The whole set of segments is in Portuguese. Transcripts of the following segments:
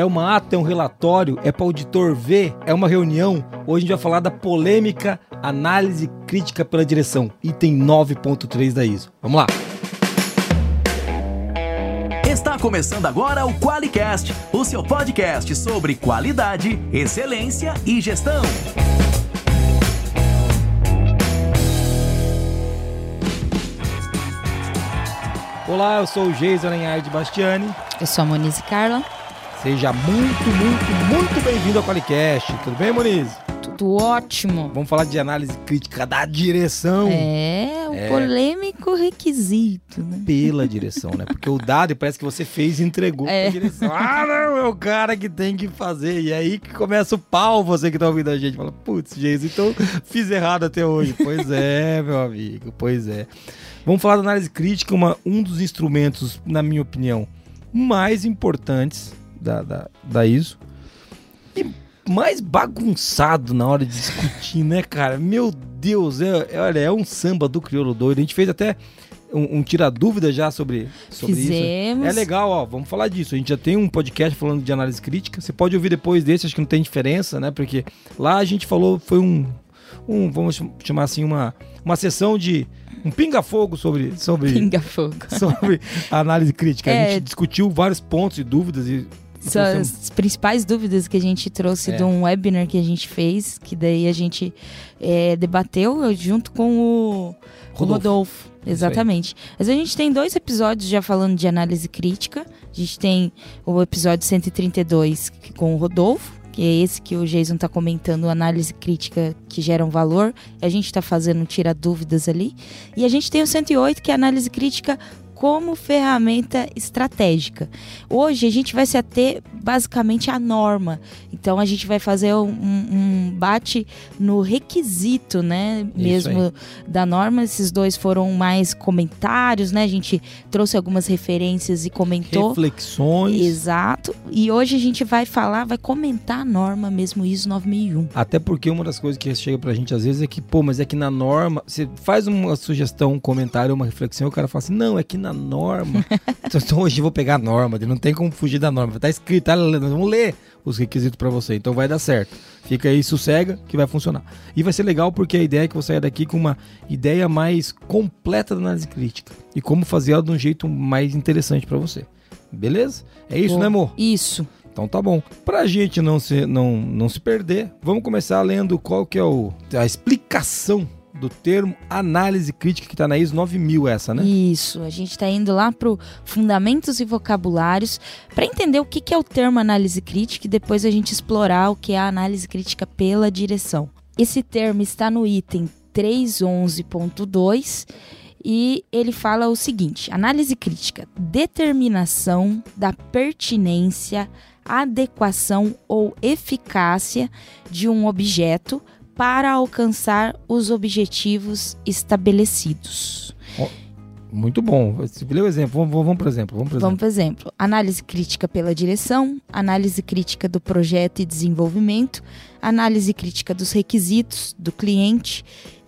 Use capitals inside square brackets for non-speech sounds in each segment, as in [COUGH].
É uma ata, é um relatório, é para auditor ver, é uma reunião. Hoje a gente vai falar da polêmica análise crítica pela direção, item 9.3 da ISO. Vamos lá. Está começando agora o QualiCast, o seu podcast sobre qualidade, excelência e gestão. Olá, eu sou o Geison Aranhard Bastiani. Eu sou a Monize Carla. Seja muito, muito, muito bem-vindo ao Qualicast. Tudo bem, Monize? Tudo ótimo. Vamos falar de análise crítica da direção. É, o é. polêmico requisito, né? Pela direção, né? Porque o dado parece que você fez e entregou é. pra direção. Ah, não, é o cara que tem que fazer. E aí que começa o pau, você que tá ouvindo a gente. Fala, putz, Jesus, então fiz errado até hoje. Pois é, [LAUGHS] meu amigo, pois é. Vamos falar da análise crítica, uma, um dos instrumentos, na minha opinião, mais importantes da, da, da ISO. E mais bagunçado na hora de discutir, né, cara? Meu Deus, é, é, olha, é um samba do crioulo doido. A gente fez até um, um tira dúvida já sobre, sobre Fizemos. isso. É legal, ó, vamos falar disso. A gente já tem um podcast falando de análise crítica. Você pode ouvir depois desse, acho que não tem diferença, né? Porque lá a gente falou, foi um, um vamos chamar assim, uma, uma sessão de um pinga-fogo sobre, sobre, pinga-fogo. [LAUGHS] sobre análise crítica. É. A gente discutiu vários pontos e dúvidas e são as principais dúvidas que a gente trouxe é. de um webinar que a gente fez, que daí a gente é, debateu junto com o Rodolfo. Rodolfo exatamente. Mas a gente tem dois episódios já falando de análise crítica. A gente tem o episódio 132 com o Rodolfo, que é esse que o Jason está comentando, análise crítica que gera um valor. A gente está fazendo tira dúvidas ali. E a gente tem o 108, que é análise crítica como ferramenta estratégica. Hoje a gente vai se ater basicamente à norma. Então a gente vai fazer um, um bate no requisito, né? Mesmo da norma. Esses dois foram mais comentários, né? A gente trouxe algumas referências e comentou. Reflexões. Exato. E hoje a gente vai falar, vai comentar a norma mesmo ISO 9001. Até porque uma das coisas que chega pra gente às vezes é que, pô, mas é que na norma, você faz uma sugestão, um comentário, uma reflexão, o cara fala assim: não, é que na na norma. [LAUGHS] então hoje eu vou pegar a norma, não tem como fugir da norma. Tá escrito, tá, vamos ler os requisitos para você, então vai dar certo. Fica aí, sossega, que vai funcionar. E vai ser legal porque a ideia é que você saia daqui com uma ideia mais completa da análise crítica e como fazer ela de um jeito mais interessante para você. Beleza? É isso, Bom, né, amor? Isso. Então tá bom. Pra gente não se, não, não se perder, vamos começar lendo qual que é o, a explicação do termo análise crítica que está na ISO 9000 essa, né? Isso, a gente está indo lá para fundamentos e vocabulários para entender o que, que é o termo análise crítica e depois a gente explorar o que é a análise crítica pela direção. Esse termo está no item 311.2 e ele fala o seguinte: análise crítica, determinação da pertinência, adequação ou eficácia de um objeto para alcançar os objetivos estabelecidos. Muito bom. Você leu o exemplo. Vamos, vamos, por exemplo. Vamos, por exemplo. Vamos exemplo. Análise crítica pela direção, análise crítica do projeto e desenvolvimento, análise crítica dos requisitos do cliente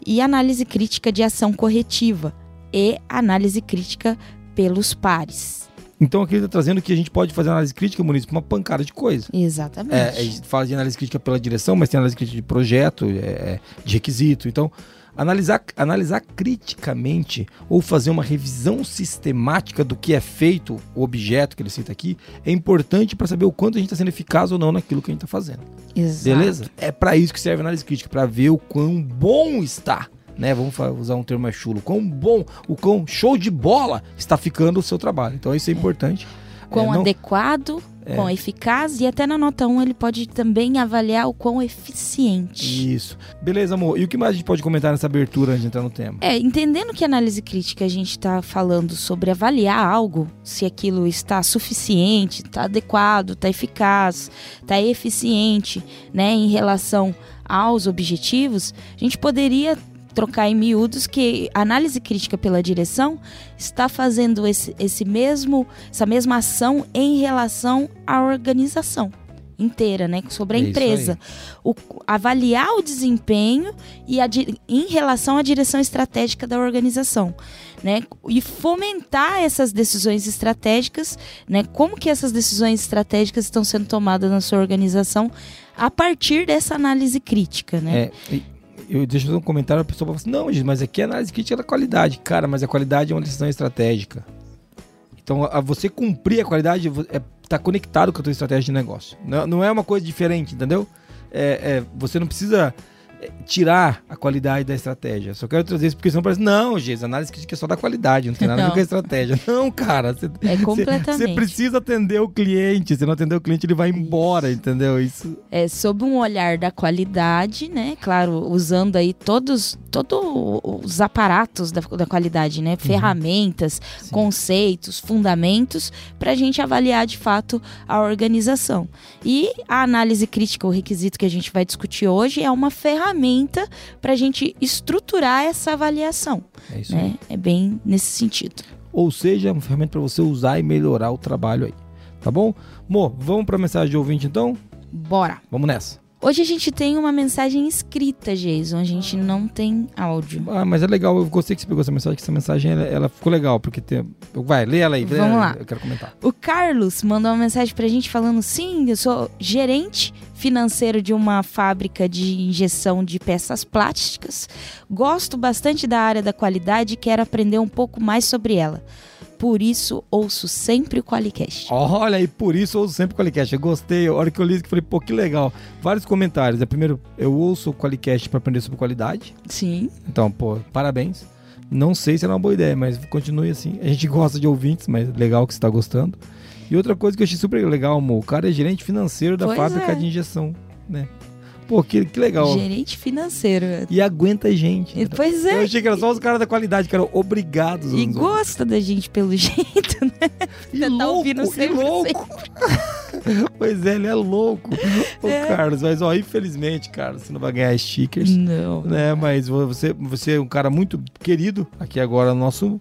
e análise crítica de ação corretiva e análise crítica pelos pares. Então aqui ele está trazendo que a gente pode fazer análise crítica, Muniz, para uma pancada de coisa. Exatamente. É, a gente fala de análise crítica pela direção, mas tem análise crítica de projeto, é, é, de requisito. Então, analisar, analisar criticamente ou fazer uma revisão sistemática do que é feito, o objeto que ele cita aqui, é importante para saber o quanto a gente está sendo eficaz ou não naquilo que a gente está fazendo. Exato. Beleza? É para isso que serve a análise crítica, para ver o quão bom está né? Vamos usar um termo mais chulo. Quão bom, o quão show de bola está ficando o seu trabalho. Então isso é, é. importante. Quão é, não... adequado, é. quão eficaz e até na nota 1 ele pode também avaliar o quão eficiente. Isso. Beleza, amor. E o que mais a gente pode comentar nessa abertura antes de entrar no tema? É, entendendo que análise crítica a gente está falando sobre avaliar algo, se aquilo está suficiente, está adequado, está eficaz, está eficiente, né, em relação aos objetivos, a gente poderia trocar em miúdos que a análise crítica pela direção está fazendo esse, esse mesmo, essa mesma ação em relação à organização. inteira, né? Sobre a é empresa. O, avaliar o desempenho e a, em relação à direção estratégica da organização. Né, e fomentar essas decisões estratégicas, né, como que essas decisões estratégicas estão sendo tomadas na sua organização a partir dessa análise crítica, né? É, eu deixo fazer um comentário, a pessoa fala assim, não, mas aqui a análise crítica é da qualidade. Cara, mas a qualidade é uma decisão estratégica. Então, a você cumprir a qualidade é tá conectado com a tua estratégia de negócio. Não, não é uma coisa diferente, entendeu? É, é, você não precisa tirar a qualidade da estratégia. Só quero trazer isso porque senão parece, não, Jesus, análise crítica é só da qualidade, não tem nada a ver com a estratégia. [LAUGHS] Não, cara. Você, é completamente. Você precisa atender o cliente. Se não atender o cliente, ele vai embora, isso. entendeu? Isso. É sob um olhar da qualidade, né? Claro, usando aí todos, todos os aparatos da, da qualidade, né? Uhum. Ferramentas, Sim. conceitos, fundamentos, para a gente avaliar de fato a organização. E a análise crítica, o requisito que a gente vai discutir hoje, é uma ferramenta ferramenta para a gente estruturar essa avaliação. É isso né? É bem nesse sentido. Ou seja, é uma ferramenta para você usar e melhorar o trabalho aí. Tá bom? Mo, vamos para a mensagem de ouvinte então? Bora. Vamos nessa. Hoje a gente tem uma mensagem escrita, Jason. A gente não tem áudio. Ah, mas é legal. Eu gostei que você pegou essa mensagem, que essa mensagem ela, ela ficou legal, porque tem. Vai, lê ela aí. Vamos lá. Eu quero comentar. O Carlos mandou uma mensagem pra gente falando: sim, eu sou gerente financeiro de uma fábrica de injeção de peças plásticas. Gosto bastante da área da qualidade e quero aprender um pouco mais sobre ela. Por isso, ouço sempre o Qualicast. Olha aí, por isso ouço sempre o Qualicast. Eu gostei. A hora que eu li, eu falei, pô, que legal. Vários comentários. É, primeiro, eu ouço o Qualicast para aprender sobre qualidade. Sim. Então, pô, parabéns. Não sei se é uma boa ideia, mas continue assim. A gente gosta de ouvintes, mas legal que você está gostando. E outra coisa que eu achei super legal, amor, o cara é gerente financeiro da pois fábrica é. de injeção, né? Pô, que, que legal. Gerente financeiro. E aguenta a gente. Pois é. Eu achei que era só os caras da qualidade, que eram obrigados. E gosta da gente pelo [LAUGHS] jeito, né? E Você tá louco, tá ouvindo sempre, e louco. [LAUGHS] pois é, ele é louco. Ô, é. Carlos, mas ó, infelizmente, Carlos, você não vai ganhar stickers. Não. Né? Mas você, você é um cara muito querido aqui agora no nosso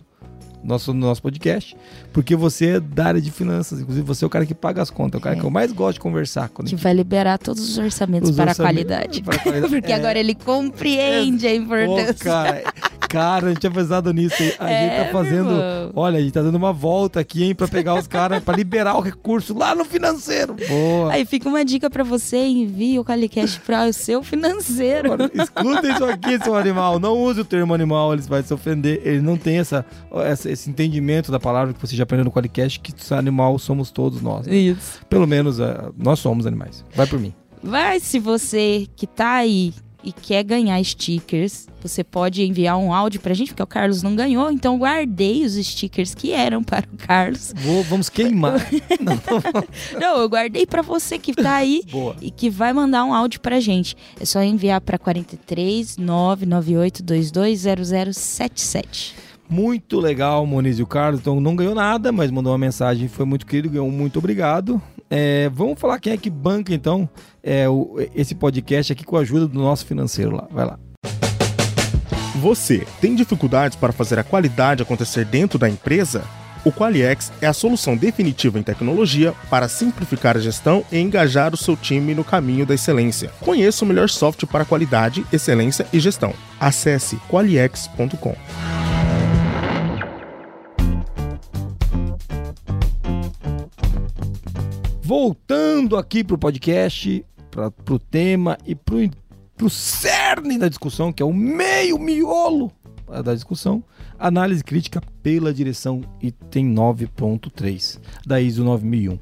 nosso, no nosso podcast, porque você é da área de finanças, inclusive você é o cara que paga as contas, é o cara é. que eu mais gosto de conversar. Quando que vai liberar todos os orçamentos os para, orçamentos, a qualidade. para a qualidade. [LAUGHS] porque é. agora ele compreende a importância. Oh, cara, cara, a gente tinha pensado nisso. A é, gente tá fazendo. Olha, a gente tá dando uma volta aqui, hein, pra pegar os caras, pra liberar o recurso lá no financeiro. Boa. Aí fica uma dica pra você: envie o Calicast pra o seu financeiro. escuta isso aqui, seu animal. Não use o termo animal, ele vai se ofender. Ele não tem essa, essa esse entendimento da palavra que você já aprendeu no Qualicast, que animal somos todos nós. Né? Isso. Pelo menos uh, nós somos animais. Vai por mim. Vai, se você que tá aí e quer ganhar stickers, você pode enviar um áudio pra gente, porque o Carlos não ganhou, então guardei os stickers que eram para o Carlos. Vou, vamos queimar. [LAUGHS] não, não, eu guardei para você que tá aí [LAUGHS] Boa. e que vai mandar um áudio pra gente. É só enviar para 43 998 220077. Muito legal, Moniz e o Carlos. Então não ganhou nada, mas mandou uma mensagem, foi muito querido, ganhou muito obrigado. É, vamos falar quem é que banca, então, é, o, esse podcast aqui com a ajuda do nosso financeiro lá. Vai lá. Você tem dificuldades para fazer a qualidade acontecer dentro da empresa? O Qualiex é a solução definitiva em tecnologia para simplificar a gestão e engajar o seu time no caminho da excelência. Conheça o melhor software para qualidade, excelência e gestão. Acesse qualiex.com. voltando aqui pro podcast, para pro tema e pro, pro cerne da discussão, que é o meio miolo da discussão, análise crítica pela direção item 9.3 da ISO 9001.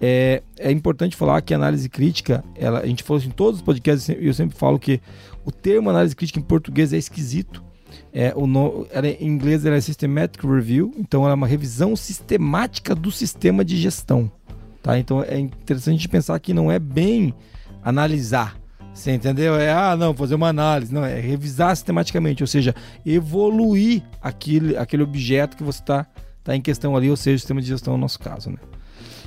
É, é importante falar que análise crítica, ela, a gente falou assim, em todos os podcasts, eu sempre falo que o termo análise crítica em português é esquisito. É, o no, ela, em inglês ela é Systematic Review, então ela é uma revisão sistemática do sistema de gestão. Tá? Então é interessante pensar que não é bem analisar. Você entendeu? É, ah, não, fazer uma análise. Não, é revisar sistematicamente, ou seja, evoluir aquele, aquele objeto que você está tá em questão ali, ou seja, o sistema de gestão no nosso caso, né?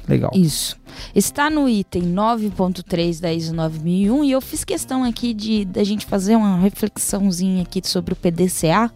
Legal. Isso. Está no item 9.3 da ISO 9001 e eu fiz questão aqui de da gente fazer uma reflexãozinha aqui sobre o PDCA,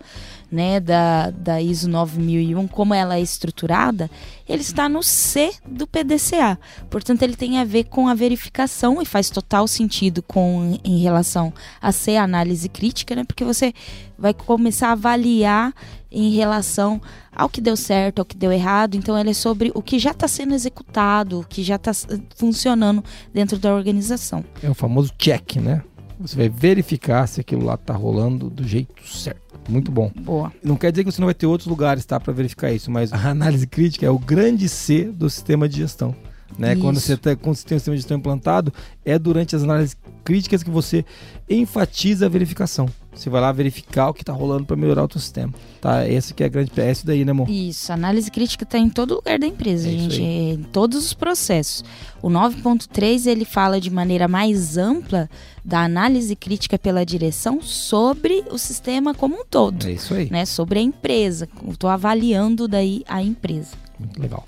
né, da, da ISO 9001, como ela é estruturada, ele está no C do PDCA. Portanto, ele tem a ver com a verificação e faz total sentido com em relação a ser análise crítica, né? Porque você vai começar a avaliar em relação ao que deu certo, ao que deu errado. Então, ele é sobre o que já está sendo executado, o que já está funcionando dentro da organização. É o famoso check, né? Você vai verificar se aquilo lá está rolando do jeito certo. Muito bom. Boa. Não quer dizer que você não vai ter outros lugares, tá, para verificar isso, mas a análise crítica é o grande C do sistema de gestão. Né? Quando você, tá, quando você tem um sistema de gestão implantado, é durante as análises críticas que você enfatiza a verificação. Você vai lá verificar o que está rolando para melhorar o seu sistema. Tá? Esse que é a grande é isso daí, né, amor? Isso, análise crítica está em todo lugar da empresa, é gente, em todos os processos. O 9.3 ele fala de maneira mais ampla da análise crítica pela direção sobre o sistema como um todo. É isso aí. Né? Sobre a empresa. Estou avaliando daí a empresa. Muito legal.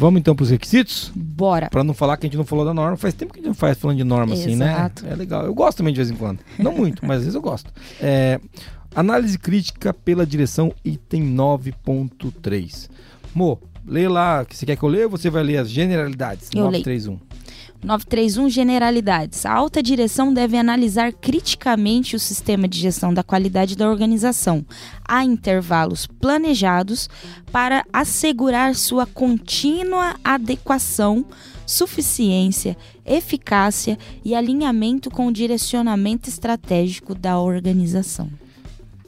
Vamos então para os requisitos? Bora. Para não falar que a gente não falou da norma. Faz tempo que a gente não faz falando de norma Exato. assim, né? É legal. Eu gosto também de vez em quando. Não muito, mas às vezes eu gosto. É, análise crítica pela direção, item 9.3. Mo, lê lá. Você quer que eu leia ou você vai ler as generalidades? Eu 931. Leio. 931 Generalidades. A alta direção deve analisar criticamente o sistema de gestão da qualidade da organização a intervalos planejados para assegurar sua contínua adequação, suficiência, eficácia e alinhamento com o direcionamento estratégico da organização.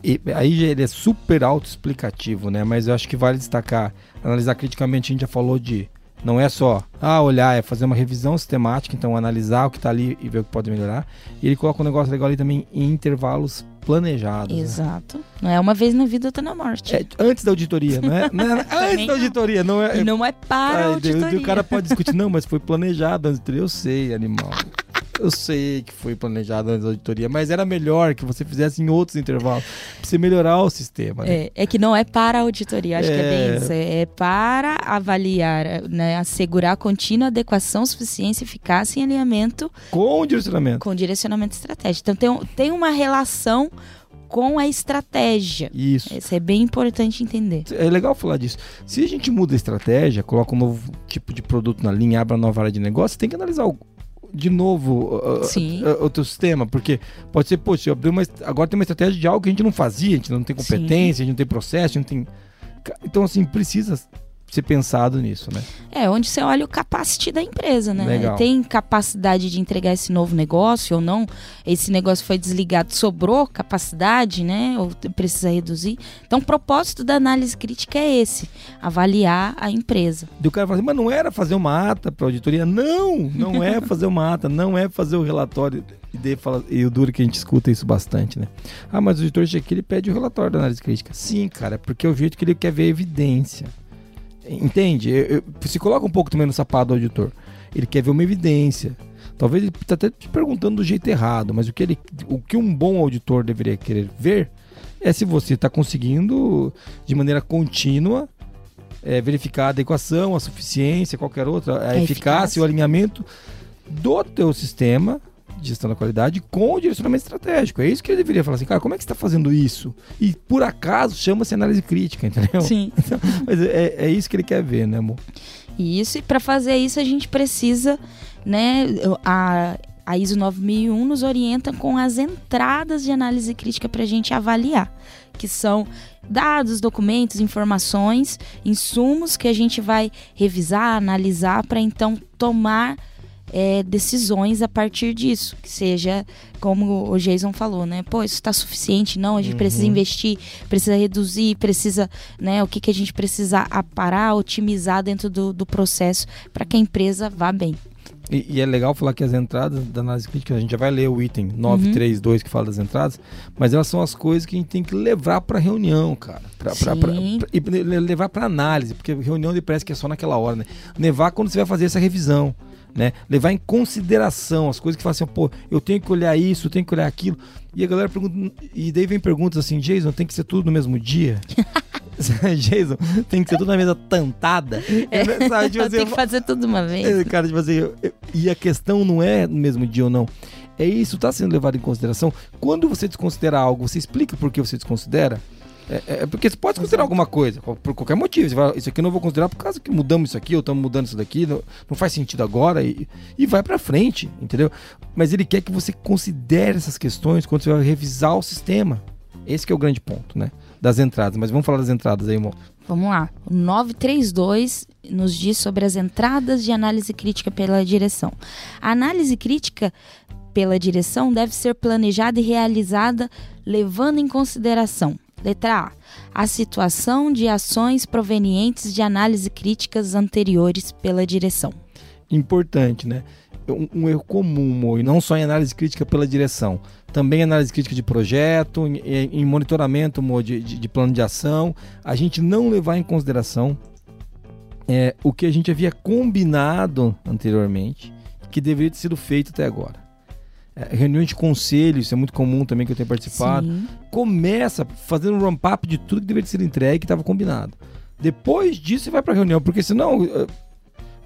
E aí ele é super autoexplicativo, né? Mas eu acho que vale destacar, analisar criticamente, a gente já falou de não é só ah, olhar, é fazer uma revisão sistemática, então analisar o que está ali e ver o que pode melhorar. E ele coloca um negócio legal ali também em intervalos planejados. Né? Exato. Né? Não é uma vez na vida, outra na morte. É, antes da auditoria, não é? [LAUGHS] Não é antes da auditoria, não é? E não é para a auditoria. O cara pode discutir, não, mas foi planejado antes. Eu sei, animal. [LAUGHS] Eu sei que foi planejado antes da auditoria, mas era melhor que você fizesse em outros intervalos, pra você melhorar o sistema. Né? É, é, que não é para a auditoria, acho é... que é bem isso. É para avaliar, né, assegurar contínua adequação, suficiência, eficácia e alinhamento. Com o direcionamento. Com o direcionamento estratégico. Então tem, tem uma relação com a estratégia. Isso. Isso é bem importante entender. É legal falar disso. Se a gente muda a estratégia, coloca um novo tipo de produto na linha, abre uma nova área de negócio, tem que analisar o, de novo o teu sistema, porque pode ser, poxa, eu abri uma, agora tem uma estratégia de algo que a gente não fazia, a gente não tem competência, Sim. a gente não tem processo, a gente não tem. Então, assim, precisa ser pensado nisso, né? É, onde você olha o capacity da empresa, né? Legal. Tem capacidade de entregar esse novo negócio ou não? Esse negócio foi desligado, sobrou capacidade, né? Ou precisa reduzir? Então, o propósito da análise crítica é esse: avaliar a empresa. E o cara fala assim, mas não era fazer uma ata para auditoria? Não, não é [LAUGHS] fazer uma ata, não é fazer o relatório. E, fala, e o duro que a gente escuta isso bastante, né? Ah, mas o auditor aqui ele pede o relatório da análise crítica. Sim, cara, porque é o jeito que ele quer ver a evidência. Entende? Eu, eu, se coloca um pouco também no sapato do auditor. Ele quer ver uma evidência. Talvez ele está até te perguntando do jeito errado, mas o que, ele, o que um bom auditor deveria querer ver é se você está conseguindo, de maneira contínua, é, verificar a adequação, a suficiência, qualquer outra, a é eficácia, eficácia, o alinhamento do teu sistema de gestão da qualidade com o direcionamento estratégico. É isso que ele deveria falar assim, cara, como é que você está fazendo isso? E por acaso chama-se análise crítica, entendeu? Sim. [LAUGHS] Então, mas é, é isso que ele quer ver, né, amor? Isso, e para fazer isso a gente precisa, né, a, a ISO 9001 nos orienta com as entradas de análise crítica para a gente avaliar, que são dados, documentos, informações, insumos que a gente vai revisar, analisar para então tomar é, decisões a partir disso. Que seja, como o Jason falou, né? Pô, isso está suficiente? Não, a gente uhum. precisa investir, precisa reduzir, precisa, né? O que, que a gente precisa aparar, otimizar dentro do, do processo para que a empresa vá bem. E, e, é legal falar que as entradas da análise crítica, a gente já vai ler o item 932 uhum. que fala das entradas, mas elas são as coisas que a gente tem que levar para reunião, cara. Pra, pra, pra, e levar para análise, porque reunião parece que é só naquela hora, né? Levar quando você vai fazer essa revisão né? Levar em consideração as coisas que falam assim, pô, eu tenho que olhar isso, eu tenho que olhar aquilo. E a galera pergunta, e daí vem perguntas assim, Jason, tem que ser tudo no mesmo dia? [LAUGHS] [LAUGHS] Jason, tem que ser tudo na mesa tantada. É, [LAUGHS] sabe, tipo assim, tem que fazer tudo uma vez. É, cara, tipo assim, e a questão não é no mesmo dia ou não. É isso, está sendo levado em consideração. Quando você desconsidera algo, você explica por que você desconsidera? É, é porque você pode considerar alguma coisa, por qualquer motivo. Você fala, isso aqui eu não vou considerar por causa que mudamos isso aqui, ou estamos mudando isso daqui, não, não, faz sentido agora, e, e vai para frente, entendeu? Mas ele quer que você considere essas questões quando você vai revisar o sistema. Esse é o grande ponto, né? Das entradas. Mas vamos falar das entradas aí, irmão. Vamos lá. O 932 nos diz sobre as entradas de análise crítica pela direção. A análise crítica pela direção deve ser planejada e realizada levando em consideração Letra A. A situação de ações provenientes de análise críticas anteriores pela direção. Importante, né? Um, um erro comum, e não só em análise crítica pela direção, também análise crítica de projeto, em, em monitoramento de, de, de, plano de ação, a gente não levar em consideração é, o que a gente havia combinado anteriormente, que deveria ter sido feito até agora. É, reuniões de conselho, isso é muito comum também que eu tenho participado. Sim. Começa fazendo um ramp-up de tudo que deveria ser entregue que estava combinado. Depois disso você vai para reunião, porque senão uh,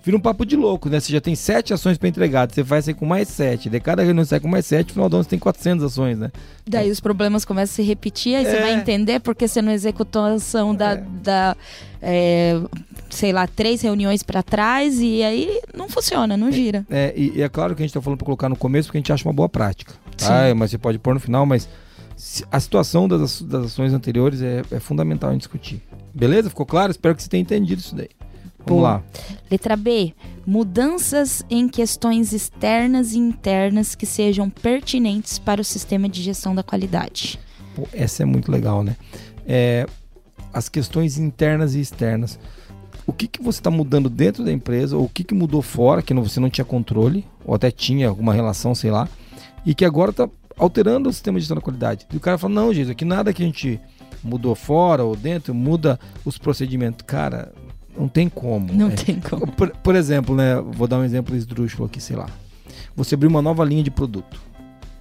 vira um papo de louco, né? Você já tem sete ações para entregar, você vai sair com mais sete. De cada reunião você sai com mais sete, no final do ano você tem 400 ações, né? Daí os problemas começam a se repetir, aí é... você vai entender porque você não executou a ação da, é. da é, sei lá, três reuniões para trás e aí não funciona, não gira. É, e, e, é claro que a gente está falando para colocar no começo porque a gente acha uma boa prática. Tá? Mas você pode pôr no final, mas a situação das, das ações anteriores é, é, fundamental em discutir. Beleza? Ficou claro? Espero que você tenha entendido isso daí. Vamos lá. Letra B. Mudanças em questões externas e internas que sejam pertinentes para o sistema de gestão da qualidade. Pô, essa é muito legal, né? É, as questões internas e externas o que, que você está mudando dentro da empresa, ou o que, que mudou fora, que você não tinha controle, ou até tinha alguma relação, sei lá, e que agora está alterando o sistema de gestão da qualidade. E o cara fala, não, Jesus, aqui nada que a gente mudou fora ou dentro muda os procedimentos. Cara, não tem como. Não é. tem como. Por, por, exemplo, né, vou dar um exemplo esdrúxulo aqui, sei lá. Você abriu uma nova linha de produto.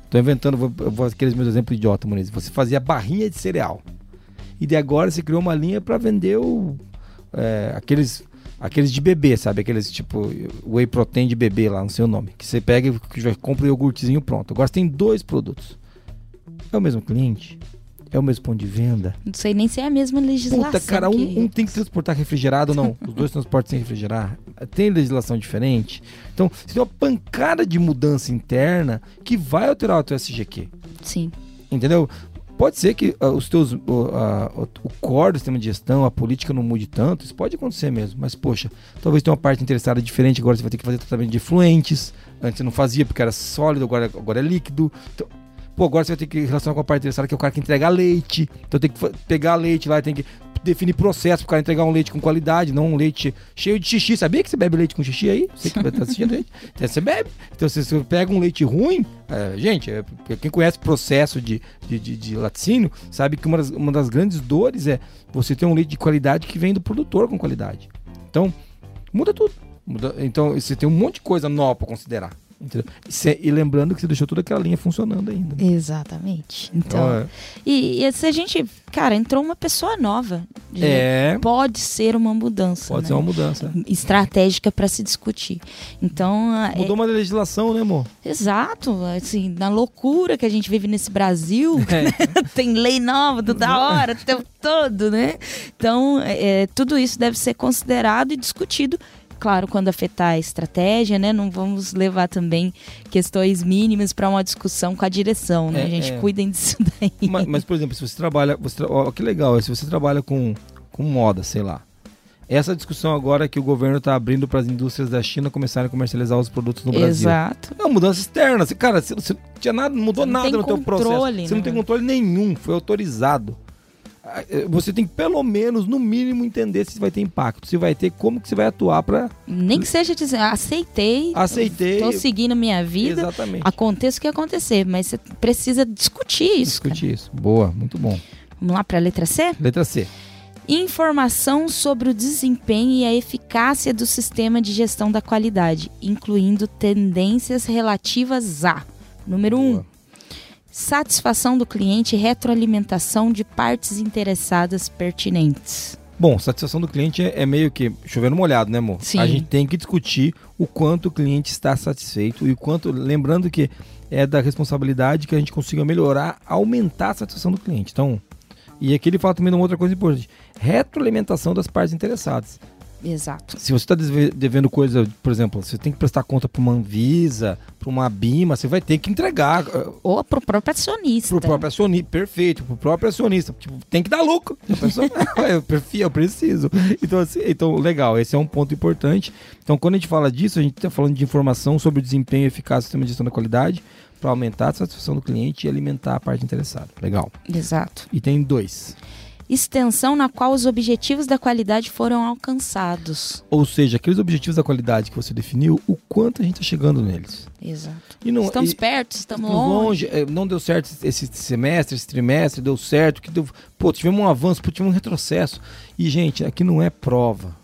Estou inventando, vou, vou aqueles meus exemplos idiota, Muniz. Você fazia barrinha de cereal. E de agora você criou uma linha para vender o é, aqueles aqueles de bebê, sabe? Aqueles tipo whey protein de bebê lá, não sei o nome. Que você pega e já compra o iogurtezinho pronto. Agora você tem dois produtos. É o mesmo cliente? É o mesmo ponto de venda? Não sei nem se é a mesma legislação. Puta, cara, que... um, um, tem que transportar refrigerado ou não? [LAUGHS] Os dois transportam sem refrigerar. Tem legislação diferente. Então, você tem uma pancada de mudança interna que vai alterar o teu SGQ. Sim. Entendeu? Pode ser que uh, os teus, uh, uh, o core do sistema de gestão, a política não mude tanto, isso pode acontecer mesmo, mas poxa, talvez tenha uma parte interessada diferente, agora você vai ter que fazer tratamento de efluentes, antes você não fazia porque era sólido, agora, agora é líquido. Então, pô, agora você vai ter que relacionar com a parte interessada, que é o cara que entrega leite, então tem que pegar leite lá, tem que definir processo pro cara entregar um leite com qualidade, não um leite cheio de xixi. Sabia que você bebe leite com xixi aí? Você que tá assistindo aí? [LAUGHS] Então, você bebe. Então, se você pega um leite ruim, é, gente, é, quem conhece o processo de, de, de, de, laticínio, sabe que uma das, uma das grandes dores é você ter um leite de qualidade que vem do produtor com qualidade. Então, muda tudo. Muda, então, você tem um monte de coisa nova para considerar. E, lembrando que você deixou toda aquela linha funcionando ainda. Né? Exatamente. Então, é. e, e, se a gente, cara, entrou uma pessoa nova. É. Pode ser uma mudança. Pode né? ser uma mudança. Estratégica para se discutir. Então. Mudou é... uma legislação, né, amor? Exato. Assim, na loucura que a gente vive nesse Brasil, é. [LAUGHS] tem lei nova toda hora, o tempo todo, né? Então, é, tudo isso deve ser considerado e discutido claro, quando afetar a estratégia, né? Não vamos levar também questões mínimas para uma discussão com a direção, né? É, a gente é. cuidem disso daí. [LAUGHS] Mas, mas, por exemplo, se você trabalha. Você tra... oh, que legal, se você trabalha com, com moda, sei lá. Essa discussão agora que o governo está abrindo para as indústrias da China começarem a comercializar os produtos no Brasil. Exato. É uma mudança externa. Cara, você, você tinha nada, não mudou nada no teu processo. Você não tem né? controle nenhum, foi autorizado. Eh, você tem que pelo menos, no mínimo, entender se vai ter impacto, se vai ter, como que você vai atuar para Nem que seja dizer, aceitei, aceitei, estou seguindo minha vida, exatamente. aconteça o que acontecer, mas você precisa discutir isso. Discutir cara. isso, boa, muito bom. Vamos lá para a letra C? Letra C. Informação sobre o desempenho e a eficácia do sistema de gestão da qualidade, incluindo tendências relativas a número 1. Um, satisfação do cliente e retroalimentação de partes interessadas pertinentes. Bom, satisfação do cliente é, é meio que chovendo molhado, né, amor? Sim. A gente tem que discutir o quanto o cliente está satisfeito e o quanto, lembrando que é da responsabilidade que a gente consiga melhorar, aumentar a satisfação do cliente. Então, E aqui ele fala também de uma outra coisa importante: retroalimentação das partes interessadas. Exato. Se você está devendo coisa, por exemplo, você tem que prestar conta para uma Anvisa, para uma Bima, você vai ter que entregar. Uh, Ou para o próprio acionista. Para o próprio acionista, perfeito, para o próprio acionista. Tipo, tem que dar lucro. [LAUGHS] A pessoa, eu preciso. Então, assim, então, legal, esse é um ponto importante. Então, quando a gente fala disso, a gente está falando de informação sobre o desempenho eficaz do sistema de gestão da qualidade para aumentar a satisfação do cliente e alimentar a parte interessada. Legal. Exato. E tem dois extensão na qual os objetivos da qualidade foram alcançados. Ou seja, aqueles objetivos da qualidade que você definiu, o quanto a gente está chegando neles. Exato. Não, estamos e, perto, estamos longe. longe. É, não deu certo esse semestre, esse trimestre, deu certo. Que deu, pô, tivemos um avanço, pô, tivemos um retrocesso. E, gente, aqui não é prova.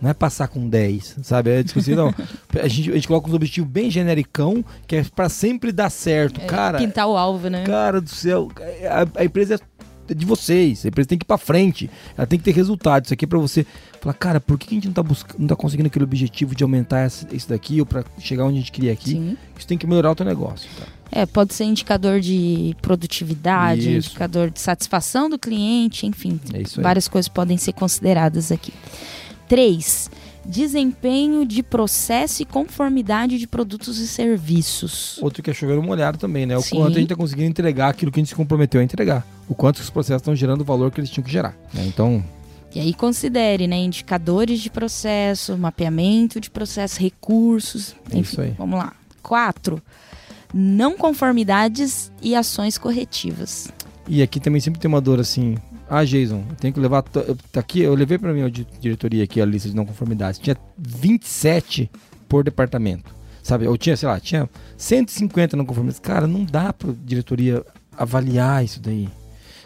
Não é passar com 10, sabe? É discutir, não. [LAUGHS] A gente, a gente coloca um objetivo bem genericão, que é para sempre dar certo. É, cara, pintar o alvo, né? Cara do céu, a, a empresa é de vocês. A empresa tem que ir para frente. Ela tem que ter resultado. Isso aqui é para você falar, cara, por que a gente não tá, buscando, não tá conseguindo aquele objetivo de aumentar isso daqui ou para chegar onde a gente queria aqui? Sim. Isso tem que melhorar o teu negócio. Cara. É, pode ser indicador de produtividade, isso. indicador de satisfação do cliente, enfim. É várias coisas podem ser consideradas aqui. Três, desempenho de processo e conformidade de produtos e serviços. Outro que é chover uma olhada também, né? O Sim. quanto a gente está conseguindo entregar aquilo que a gente se comprometeu a entregar. O quanto os processos estão gerando o valor que eles tinham que gerar. Né? Então. E aí considere, né, indicadores de processo, mapeamento de processo, recursos, é enfim, isso aí. vamos lá. Quatro, não conformidades e ações corretivas. E aqui também sempre tem uma dor assim, ah, Jason, eu tenho que levar. Tá aqui, eu levei para minha diretoria aqui a lista de não conformidades. Tinha 27 por departamento. Sabe? Eu tinha, sei lá, tinha 150 não conformidades. Cara, não dá para diretoria avaliar isso daí.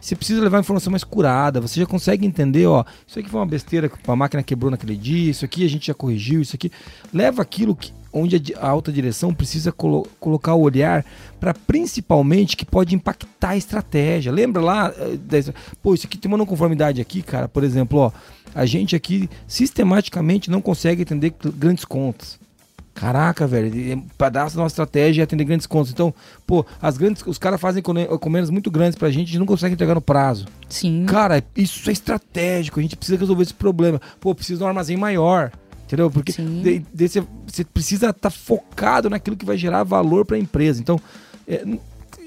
Você precisa levar informação mais curada. Você já consegue entender, ó, isso aqui foi uma besteira que a máquina quebrou naquele dia, isso aqui a gente já corrigiu, isso aqui. Leva aquilo que onde a alta direção precisa colo colocar o olhar para principalmente que pode impactar a estratégia. Lembra lá, eh, pô, isso aqui tem uma não conformidade aqui, cara, por exemplo, ó, a gente aqui sistematicamente não consegue atender grandes contas. Caraca, velho, pedaço da nossa estratégia é atender grandes contas. Então, pô, as grandes, os caras fazem encomendas muito grandes pra gente, a gente não consegue entregar no prazo. Sim. Cara, isso é estratégico, a gente precisa resolver esse problema. Pô, precisa de um armazém maior. Entendeu? Porque você precisa estar tá focado naquilo que vai gerar valor para a empresa. Então, é,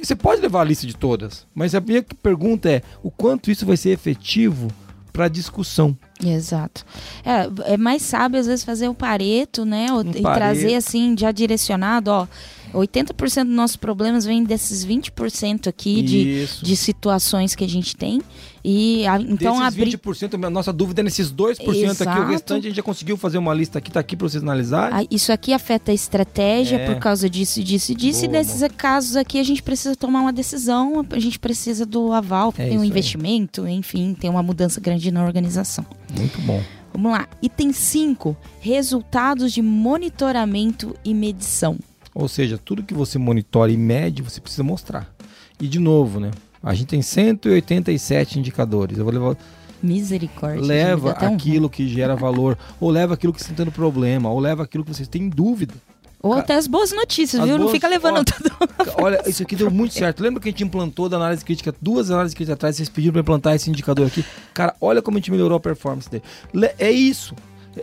você pode levar a lista de todas, mas a minha pergunta é o quanto isso vai ser efetivo para discussão. Exato. É, é mais sábio às vezes fazer o pareto, né? Um e pareto. trazer assim já direcionado, ó. 80% dos nossos problemas vem desses 20% aqui de, de situações que a gente tem. E a, então Desses abrir... 20%, a nossa dúvida é nesses 2% Exato. aqui. O restante a gente já conseguiu fazer uma lista aqui, tá aqui para vocês analisarem. Ah, isso aqui afeta a estratégia é. por causa disso, disso e disso. Boa, e nesses casos aqui a gente precisa tomar uma decisão, a gente precisa do aval, é tem um investimento, aí. enfim, tem uma mudança grande na organização. Muito bom. Vamos lá. Item 5: resultados de monitoramento e medição. Ou seja, tudo que você monitora e mede, você precisa mostrar. E de novo, né? A gente tem 187 indicadores. Eu vou levar. Misericórdia. Leva aquilo que gera [LAUGHS] valor, ou leva aquilo que você está tendo problema, ou leva aquilo que vocês têm dúvida. Ou até as boas notícias, as viu? Boas... Não fica levando ó, tudo. Olha, isso aqui deu muito certo. Lembra que a gente implantou da análise crítica, duas análises críticas atrás, vocês pediram para implantar esse indicador aqui? Cara, olha como a gente melhorou a performance dele. É isso.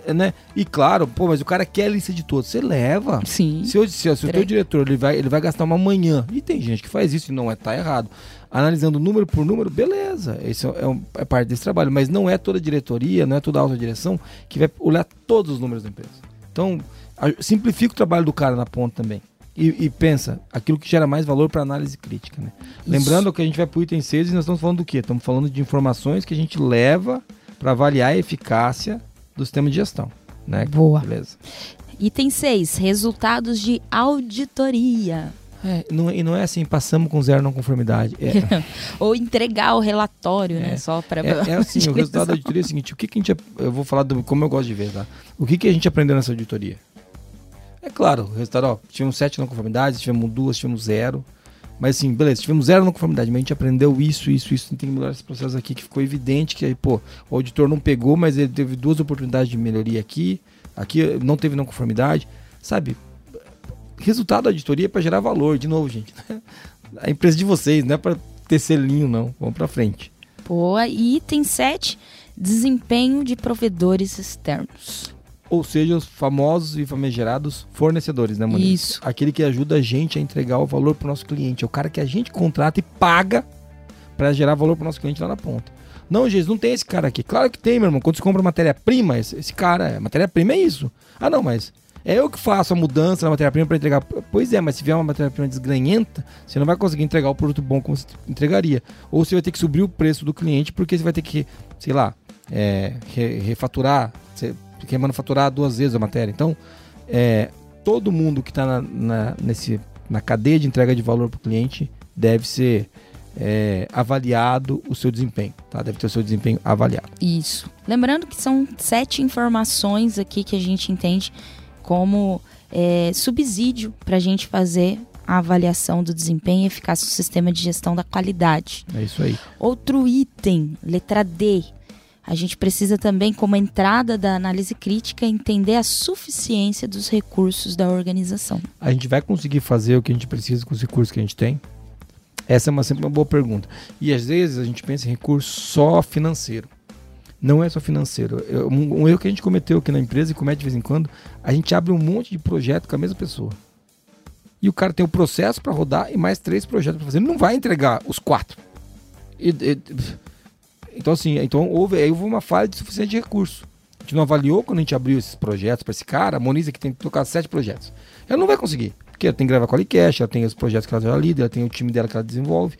É, né? E claro, pô, mas o cara quer a lista de todos. Você leva. Sim. Se, eu, se, se o teu diretor ele vai, ele vai gastar uma manhã, e tem gente que faz isso e não é, tá errado. Analisando número por número, beleza. Isso é, um, é parte desse trabalho. Mas não é toda diretoria, não é toda a alta direção que vai olhar todos os números da empresa. Então, simplifica o trabalho do cara na ponta também. E, e, pensa, aquilo que gera mais valor para análise crítica. Né? Lembrando que a gente vai para o item 6 e nós estamos falando do quê? Estamos falando de informações que a gente leva para avaliar a eficácia do sistema de gestão. Né? Boa. Beleza. Item 6, resultados de auditoria. É, não, e não é assim, passamos com zero não conformidade. É. [LAUGHS] Ou entregar o relatório, né, é. né? Só para. É, é, assim, o [LAUGHS] resultado da auditoria é o seguinte: o que, que a gente. Eu vou falar do, como eu gosto de ver, tá? O que, que a gente aprendeu nessa auditoria? É claro, o resultado, ó, tivemos sete não conformidades, tivemos duas, tivemos zero. Mas assim, beleza, tivemos zero não conformidade, mas a gente aprendeu isso, isso, isso, tem que melhorar esse processo aqui, que ficou evidente que aí, pô, o auditor não pegou, mas ele teve duas oportunidades de melhoria aqui, aqui não teve não conformidade, sabe? Resultado da auditoria é para gerar valor, de novo, gente. [LAUGHS] A empresa de vocês, não é para ter selinho, não. Vamos para frente. Boa. E item 7, desempenho de provedores externos. Ou seja, os famosos e famigerados fornecedores, né, Moniz? Isso. Aquele que ajuda a gente a entregar o valor para o nosso cliente. É o cara que a gente contrata e paga para gerar valor para o nosso cliente lá na ponta. Não, Jesus, não tem esse cara aqui. Claro que tem, meu irmão. Quando você compra matéria-prima, esse, esse, cara, matéria-prima é isso. Ah, não, mas é eu que faço a mudança na matéria-prima para entregar. Pois é, mas se vier uma matéria-prima desgranhenta, você não vai conseguir entregar o produto bom como você entregaria. Ou você vai ter que subir o preço do cliente porque você vai ter que, sei lá, é, refaturar, você quer manufaturar duas vezes a matéria. Então, é, todo mundo que está na, na, nesse, na cadeia de entrega de valor para o cliente deve ser é, avaliado o seu desempenho, tá? Deve ter o seu desempenho avaliado. Isso. Lembrando que são sete informações aqui que a gente entende como é, subsídio para a gente fazer a avaliação do desempenho e eficácia do sistema de gestão da qualidade. É isso aí. Outro item, letra D. A gente precisa também, como entrada da análise crítica, entender a suficiência dos recursos da organização. A gente vai conseguir fazer o que a gente precisa com os recursos que a gente tem? Essa é uma, sempre uma boa pergunta. E às vezes a gente pensa em recurso só financeiro não é só financeiro. Um, um erro que a gente cometeu aqui na empresa e comete de vez em quando, a gente abre um monte de projeto com a mesma pessoa. E o cara tem o processo para rodar e mais três projetos para fazer. Ele não vai entregar os quatro. E, e, então, assim, então houve, aí houve uma falha de suficiente de recurso. A gente não avaliou quando a gente abriu esses projetos para esse cara, a Moniza que tem que tocar sete projetos. Ela não vai conseguir. Porque ela tem que gravar com a Qualicast, ela tem os projetos que ela já lida, ela tem o time dela que ela desenvolve.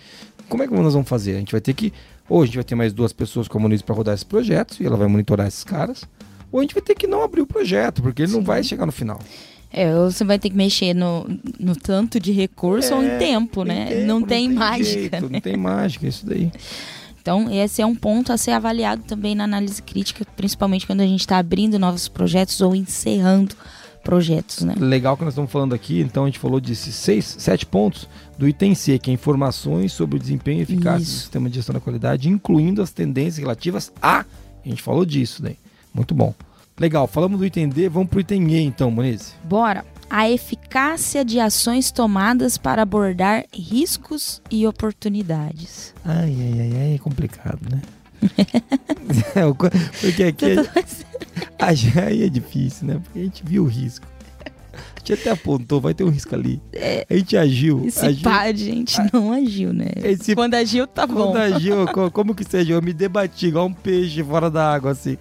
Como é que nós vamos fazer? A gente vai ter que ou a gente vai ter mais duas pessoas comunistas para rodar esse projeto e ela vai monitorar esses caras, ou a gente vai ter que não abrir o projeto, porque ele Sim. não vai chegar no final. É, ou você vai ter que mexer no, no tanto de recurso é, ou em tempo, né? Tempo, não, tem não, tem mágica. Jeito, né? Não tem mágica, isso daí. [LAUGHS] Então, esse é um ponto a ser avaliado também na análise crítica, principalmente quando a gente está abrindo novos projetos ou encerrando projetos, né? Legal que nós estamos falando aqui, então a gente falou de seis, sete pontos do item C, que é informações sobre o desempenho e eficácia Isso. do sistema de gestão da qualidade, incluindo as tendências relativas a. A gente falou disso, né? Muito bom. Legal, falamos do item D, vamos para o item E então, Monize. Bora. A eficácia de ações tomadas para abordar riscos e oportunidades. Ai, ai, ai, ai é complicado, né? [LAUGHS] Porque aqui. [LAUGHS] [LAUGHS] Aí é difícil, né? Porque a gente viu o risco. A gente até apontou, vai ter um risco ali. É, a gente agiu. Esse agiu. pá, a gente não agiu, né? Esse, quando agiu, tá quando bom. Quando agiu, como que seja, eu me debati igual um peixe fora da água, assim.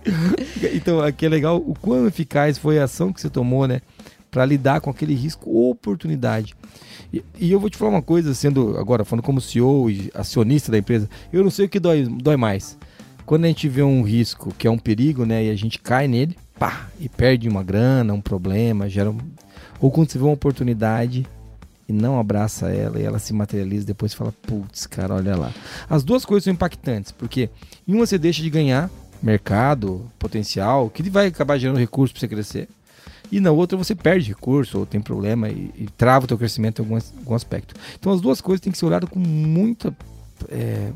Então, aqui é legal o quão eficaz foi a ação que você tomou, né? Para lidar com aquele risco ou oportunidade. E, e, eu vou te falar uma coisa, sendo agora falando como CEO e acionista da empresa, eu não sei o que dói, dói mais quando a gente vê um risco que é um perigo, né, e a gente cai nele, pá, e perde uma grana, um problema, gera um... ou quando você vê uma oportunidade e não abraça ela e ela se materializa depois fala, putz, cara, olha lá. As duas coisas são impactantes, porque em uma você deixa de ganhar mercado, potencial, que vai acabar gerando recursos para você crescer. E na outra você perde recurso ou tem problema e, e trava o teu crescimento em algum, algum aspecto. Então as duas coisas têm que ser olhadas com muita é,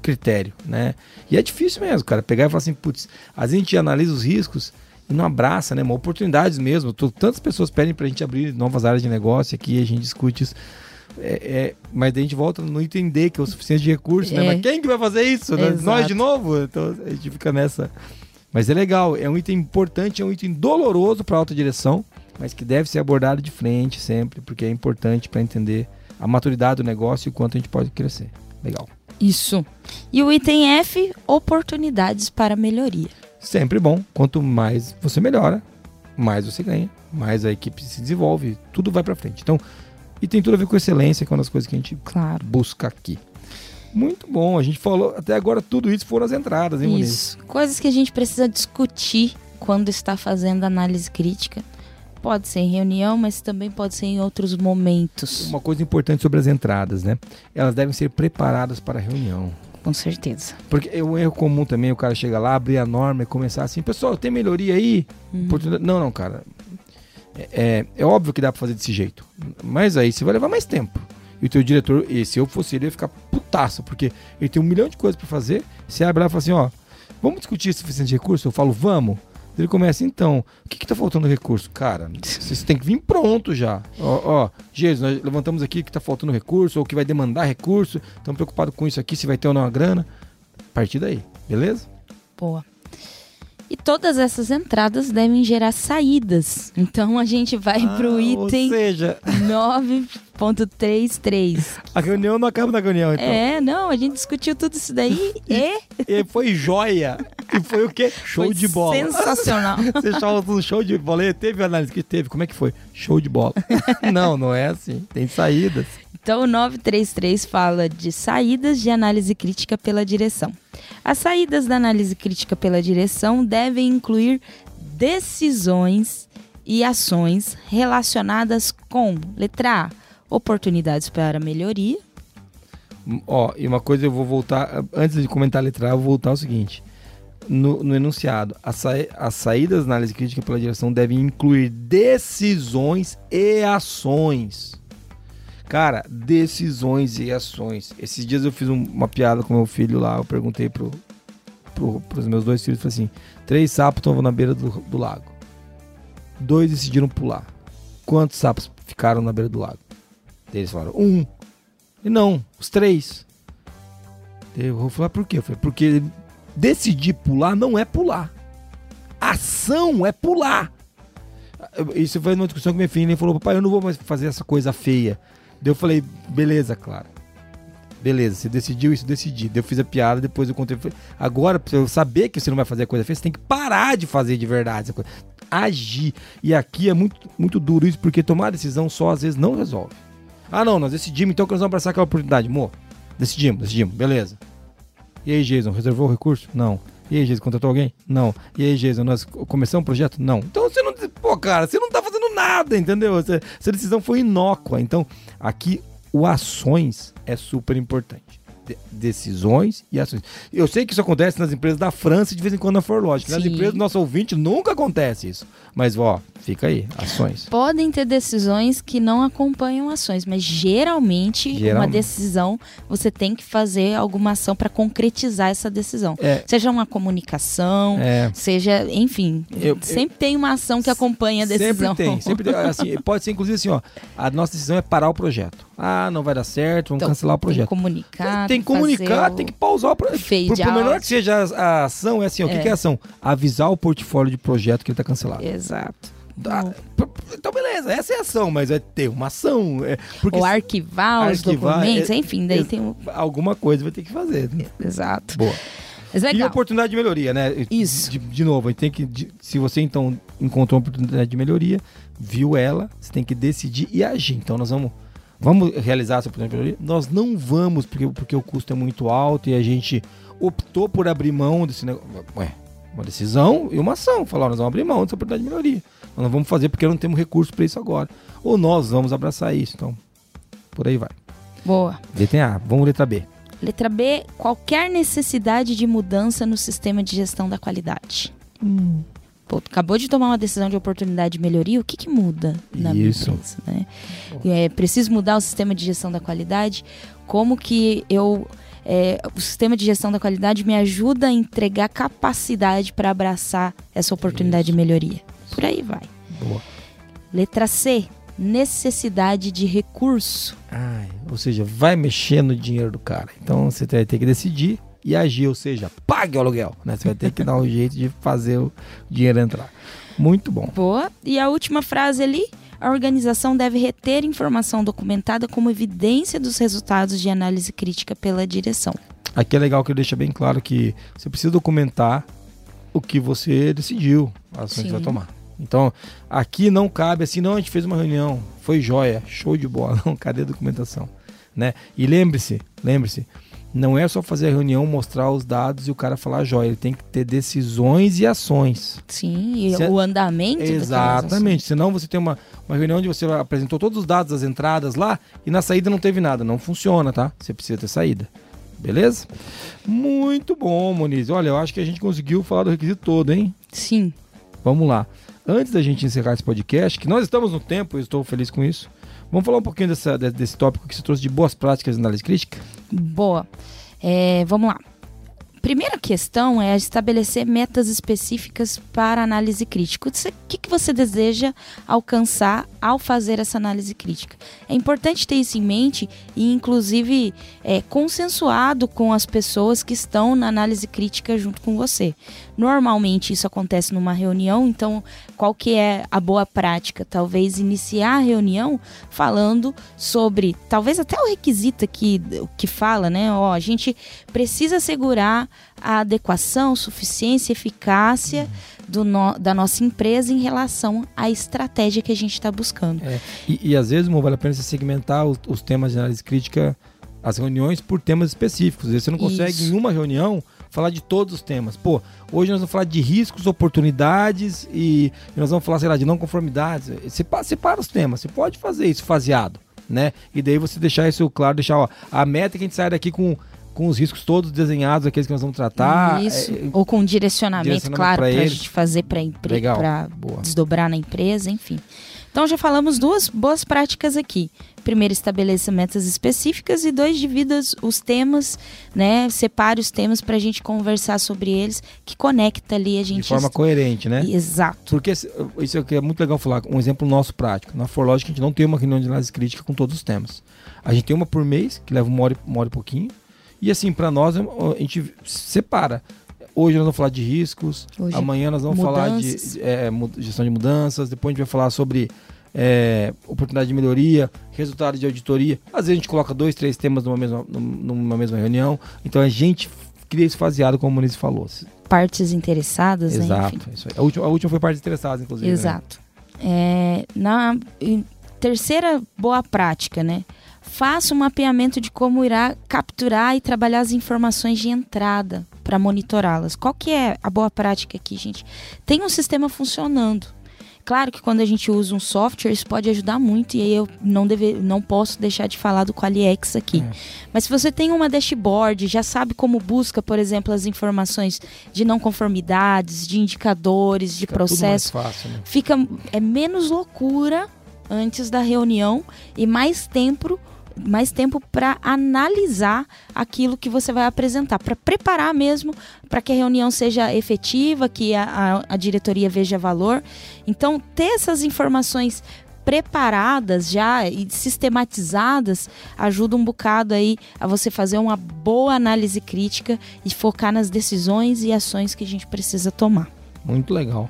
critério, né? E é difícil mesmo, cara, pegar e falar assim, putz, a gente analisa os riscos e não abraça, né? Uma oportunidades mesmo. Tantas pessoas pedem pra gente abrir novas áreas de negócio aqui, a gente discute isso. É, é, mas daí a gente volta a não entender que é o suficiente de recursos, né? é. né? Mas quem que vai fazer isso? Né? Nós de novo? Então a gente fica nessa. Mas é legal, é um item importante, é um item doloroso para alta direção, mas que deve ser abordado de frente sempre, porque é importante para entender a maturidade do negócio e o quanto a gente pode crescer. Legal. Isso. E o item F, oportunidades para melhoria. Sempre bom. Quanto mais você melhora, mais você ganha, mais a equipe se desenvolve, tudo vai para frente. Então, e tem tudo a ver com excelência, com as coisas que a gente claro. busca aqui. Muito bom. A gente falou até agora tudo isso foram as entradas, hein, Isso. Muniz? Coisas que a gente precisa discutir quando está fazendo análise crítica Pode ser em reunião, mas também pode ser em outros momentos. Uma coisa importante sobre as entradas, né? Elas devem ser preparadas para a reunião. Com certeza. Porque é um erro comum também, o cara chega lá, abrir a norma e começar assim, pessoal, tem melhoria aí? Uhum. Não, não, cara. É, é, é, óbvio que dá para fazer desse jeito. Mas aí você vai levar mais tempo. E o teu diretor, e se eu fosse ele, ia ficar putaço, porque ele tem um milhão de coisas para fazer. Você abre lá e fala assim, ó, vamos discutir suficiente recurso? Eu falo, vamos. Ele começa, então, o que, que tá faltando recurso? Cara, vocês têm que vir pronto já. Ó, ó, Jesus, nós levantamos aqui que tá faltando recurso, ou que vai demandar recurso, estamos preocupados com isso aqui, se vai ter ou não a grana. partir daí, beleza? Boa. E todas essas entradas devem gerar saídas. Então a gente vai ah, pro item ou seja... 9.33. A reunião não acaba na reunião, então. É, não, a gente discutiu tudo isso daí [LAUGHS] e. e foi joia. E foi o quê? Show foi de bola. Sensacional. [LAUGHS] Você achava um show de bola. E teve análise que teve. Como é que foi? Show de bola. [LAUGHS] não, não é assim. Tem saídas. Então o 933 fala de saídas de análise crítica pela direção. As saídas da análise crítica pela direção devem incluir decisões e ações relacionadas com, letra A, oportunidades para melhoria. Ó, e uma coisa eu vou voltar, antes de comentar a letra eu vou voltar ao seguinte. No, no enunciado, as, sa as saídas da análise crítica pela direção devem incluir decisões e ações Cara, decisões e ações. Esses dias eu fiz um, uma piada com meu filho lá, eu perguntei pro, pro, pros meus dois filhos, falei assim, três sapos estavam na beira do, do lago. Dois decidiram pular. Quantos sapos ficaram na beira do lago? Eles falaram, um. E não, os três. Eu vou falar por quê? Eu falei, porque decidir pular não é pular. Ação é pular. Isso foi numa discussão com minha filha. Falou, papai, eu não vou mais fazer essa coisa feia. Daí eu falei, beleza, claro. Beleza, você decidiu isso, decidi. Daí eu fiz a piada, depois eu contei. Agora, pra eu saber que você não vai fazer a coisa feia, você tem que parar de fazer de verdade essa coisa. Agir. E aqui é muito, muito duro isso, porque tomar decisão só às vezes não resolve. Ah, não, nós decidimos então que nós vamos abraçar aquela oportunidade. Mo, decidimos, decidimos, beleza. E aí, Jason, reservou o recurso? Não. E aí, Jason, contratou alguém? Não. E aí, Jason, nós começamos um projeto? Não. Então você não. Pô, cara, você não tá fazendo nada, entendeu? Essa decisão foi inócua. Então, aqui o ações é super importante decisões e ações. Eu sei que isso acontece nas empresas da França e de vez em quando na Forlogic. Nas empresas do nosso ouvinte nunca acontece isso. Mas, ó, fica aí, ações. Podem ter decisões que não acompanham ações, mas geralmente, geralmente. uma decisão você tem que fazer alguma ação para concretizar essa decisão. É. Seja uma comunicação, é. seja, enfim, eu, sempre eu, tem uma ação que acompanha a decisão. Sempre tem, sempre tem. Assim, [LAUGHS] pode ser inclusive assim, ó, a nossa decisão é parar o projeto. Ah, não vai dar certo, vamos então, cancelar o projeto. Tem que comunicar. Tem que comunicar, tem que pausar o projeto. Por, por menor que seja a, ação, é assim, ó, o que, é. que é ação? Avisar o portfólio de projeto que ele está cancelado. Exato. Ah, então, beleza, essa é a ação, mas é ter uma ação. É, porque Ou arquivar, os documentos, é, enfim, daí é, tem um... Alguma coisa vai ter que fazer. Né? Exato. Boa. E oportunidade de melhoria, né? Isso. De, de novo, tem que. De, se você então encontrou uma oportunidade de melhoria, viu ela, você tem que decidir e agir. Então nós vamos Vamos realizar essa oportunidade? Nós não vamos, porque, porque o custo é muito alto e a gente optou por abrir mão desse negócio. Ué, uma decisão e uma ação. Falar, nós vamos abrir mão dessa oportunidade de melhoria. Nós não vamos fazer porque não temos recurso para isso agora. Ou nós vamos abraçar isso. Então, por aí vai. Boa. Letra A, vamos letra B. Letra B, qualquer necessidade de mudança no sistema de gestão da qualidade. Hum. Pô, acabou de tomar uma decisão de oportunidade de melhoria, o que, que muda na Isso. minha empresa? Né? É, preciso mudar o sistema de gestão da qualidade? Como que eu. É, o sistema de gestão da qualidade me ajuda a entregar capacidade para abraçar essa oportunidade Isso. de melhoria. Por aí vai. Boa. Letra C, necessidade de recurso. Ai, ou seja, vai mexer no dinheiro do cara. Então você vai ter que decidir e agir, ou seja, pague o aluguel. Né? Você vai ter que dar um [LAUGHS] jeito de fazer o dinheiro entrar. Muito bom. Boa. E a última frase ali. A organização deve reter informação documentada como evidência dos resultados de análise crítica pela direção. Aqui é legal que deixa bem claro que você precisa documentar o que você decidiu, a ação que você vai tomar. Então, aqui não cabe assim, não, a gente fez uma reunião, foi joia, show de bola, [LAUGHS] não, cadê a documentação? Né? E lembre-se, lembre-se, não é só fazer a reunião, mostrar os dados e o cara falar joia. Ele tem que ter decisões e ações. Sim, e Se... o andamento. Exatamente. Senão você tem uma, uma reunião onde você apresentou todos os dados das entradas lá e na saída não teve nada. Não funciona, tá? Você precisa ter saída. Beleza? Muito bom, Moniz. Olha, eu acho que a gente conseguiu falar do requisito todo, hein? Sim. Vamos lá. Antes da gente encerrar esse podcast, que nós estamos no tempo, eu estou feliz com isso. Vamos falar um pouquinho dessa, desse tópico que você trouxe de boas práticas de análise crítica? Boa. É, vamos lá. Primeira questão é estabelecer metas específicas para análise crítica. O que, que você deseja alcançar ao fazer essa análise crítica? É importante ter isso em mente e, inclusive, é, consensuado com as pessoas que estão na análise crítica junto com você. Normalmente isso acontece numa reunião, então qual que é a boa prática? Talvez iniciar a reunião falando sobre, talvez até o requisito aqui que fala, né? Ó, a gente precisa assegurar a adequação, suficiência, eficácia do no, da nossa empresa em relação à estratégia que a gente está buscando. É, e, e, às vezes, vale a pena você segmentar os, os, temas de análise crítica, as reuniões, por temas específicos. Às vezes você não consegue Isso. em uma reunião falar de todos os temas. Pô, hoje nós vamos falar de riscos, oportunidades e, nós vamos falar, sei lá, de não conformidades. Separa, separa os temas, você pode fazer isso faseado, né? E daí você deixar isso claro, deixar, ó, a meta é que a gente saia daqui com com os riscos todos desenhados, aqueles que nós vamos tratar. Isso. É, Ou com direcionamento, direcionamento claro, para a gente fazer para para desdobrar na empresa, enfim. Então já falamos duas boas práticas aqui. Primeiro, estabeleça metas específicas e dois, divida os temas, né? Separe os temas para a gente conversar sobre eles, que conecta ali a gente. De forma est... coerente, né? Exato. Porque isso aqui é muito legal falar, um exemplo nosso prático. Na Forlogic a gente não tem uma reunião de análise crítica com todos os temas. A gente tem uma por mês, que leva uma hora, uma hora e pouquinho e assim, para nós, a gente separa. Hoje nós vamos falar de riscos, Hoje, amanhã nós vamos mudanças. falar de é, gestão de mudanças, depois a gente vai falar sobre é, oportunidade de melhoria, resultado de auditoria. Às vezes a gente coloca dois, três temas numa mesma, numa mesma reunião. Então a gente cria esse faseado, como o Muniz falou. Partes interessadas, né, Exato, né? Aí. A, última, a última foi partes interessadas, inclusive. Né? Exato. Né? É, na terceira boa prática, né? Faça um mapeamento de como irá capturar e trabalhar as informações de entrada para monitorá-las. Qual que é a boa prática aqui, gente? Tem um sistema funcionando. Claro que quando a gente usa um software, isso pode ajudar muito, e aí eu não, deve, não posso deixar de falar do Qualiex aqui. É. Mas se você tem uma dashboard, já sabe como busca, por exemplo, as informações de não conformidades, de indicadores, de fica processo, fácil, né? fica é menos loucura antes da reunião e mais tempo mais tempo para analisar aquilo que você vai apresentar, para preparar mesmo para que a reunião seja efetiva, que a, a, a diretoria veja valor. Então, ter essas informações preparadas já e sistematizadas ajuda um bocado aí a você fazer uma boa análise crítica e focar nas decisões e ações que a gente precisa tomar. Muito legal.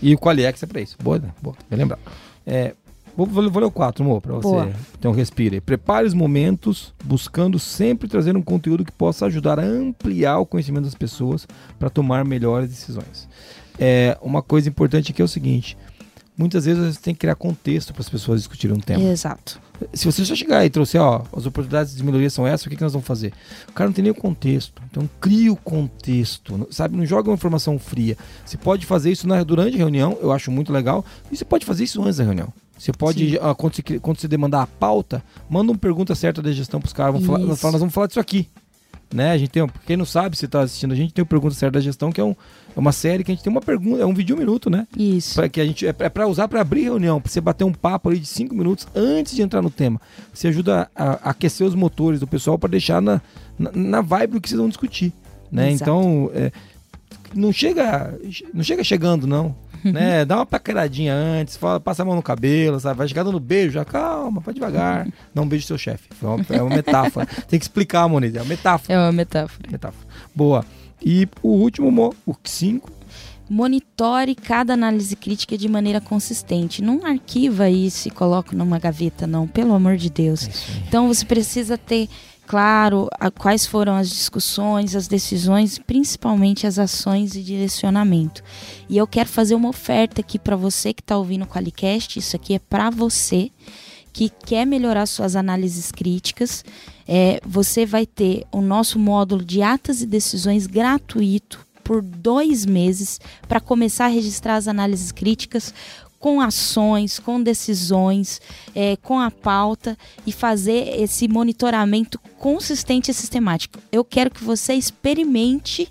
E o Qualiex é para isso. Boa, né? boa, bem lembrar. É, Vou, vou, vou ler o 4, amor, para você Boa. ter um respiro. Prepare os momentos, buscando sempre trazer um conteúdo que possa ajudar a ampliar o conhecimento das pessoas para tomar melhores decisões. É, uma coisa importante aqui é o seguinte: muitas vezes você tem que criar contexto para as pessoas discutirem um tema. Exato. Se você só chegar e trouxer, ó, as oportunidades de melhoria são essas, o que, que nós vamos fazer? O cara não tem nem o contexto. Então cria o contexto, sabe? Não joga uma informação fria. Você pode fazer isso na, durante a reunião, eu acho muito legal, e você pode fazer isso antes da reunião. Você pode, uh, quando, você, quando você demandar a pauta, manda uma pergunta certa da gestão para os caras. Vamos falar, nós vamos falar disso aqui. Né? A gente tem, quem não sabe, se está assistindo, a gente tem o Pergunta Certa da Gestão, que é, um, é uma série que a gente tem uma pergunta, é um vídeo um minuto, né? Isso. Pra, que a gente, é, é para usar para abrir reunião, para você bater um papo ali de cinco minutos antes de entrar no tema. Você ajuda a, a aquecer os motores do pessoal para deixar na, na, na, vibe do que vocês vão discutir. Né? Então, é, não chega não chega chegando, não né? Dá uma paqueradinha antes, fala, passa a mão no cabelo, sabe? Vai chegar dando beijo, já calma, vai devagar. Dá um beijo seu chefe. É uma metáfora. [LAUGHS] Tem que explicar, Moniz, é uma metáfora. É uma metáfora. Metáfora. Boa. E o último, o 5, monitore cada análise crítica de maneira consistente. Não arquiva isso e coloca numa gaveta, não, pelo amor de Deus. É então você precisa ter claro a, quais foram as discussões, as decisões, principalmente as ações e direcionamento. E eu quero fazer uma oferta aqui para você que está ouvindo o Qualicast. Isso aqui é para você que quer melhorar suas análises críticas. É, você vai ter o nosso módulo de atas e decisões gratuito por dois meses para começar a registrar as análises críticas com ações, com decisões, é, com a pauta e fazer esse monitoramento consistente e sistemático. Eu quero que você experimente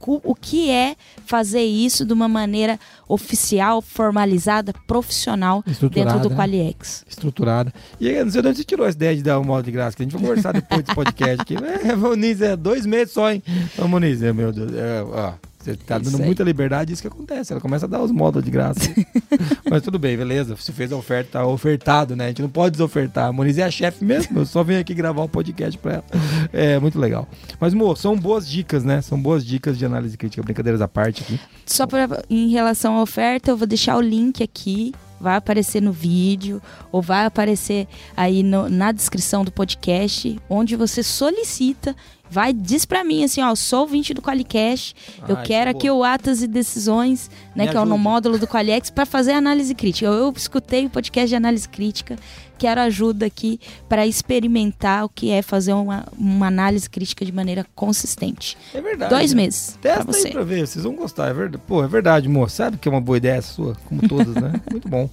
o que é fazer isso de uma maneira oficial, formalizada, profissional dentro do Qualiex. Estruturada. E aí, não sei de onde você tirou essa ideia de dar um modo de graça, que a gente vai conversar depois desse podcast aqui. [LAUGHS] É, Moniz, é dois meses só, hein? Ô, Moniz, é, meu Deus, é, ó, você tá dando muita liberdade, isso que acontece. Ela começa a dar os modos de graça. [LAUGHS] Mas tudo bem, beleza. Se fez a oferta, tá ofertado, né? A gente não pode desofertar. A Moniz é a chefe mesmo. Eu só venho aqui gravar um podcast pra ela. É muito legal. Mas, mo, são boas dicas, né? São boas dicas de análise crítica. Brincadeiras à parte aqui. Só pra, em relação à oferta, eu vou deixar o link aqui vai aparecer no vídeo ou vai aparecer aí no, na descrição do podcast, onde você solicita vai, diz para mim assim, ó, sou ouvinte do Qualicast, eu quero aqui o Atas e Decisões, né, Me que é o no módulo do Qualiex, para fazer análise crítica. Eu, eu, escutei o podcast de análise crítica, quero ajuda aqui para experimentar o que é fazer uma, uma análise crítica de maneira consistente. É verdade. Dois né? meses. Testa pra você. aí pra ver, vocês vão gostar, é verdade. Pô, é verdade, moço. Sabe que é uma boa ideia sua, como todas, né? [LAUGHS] Muito bom.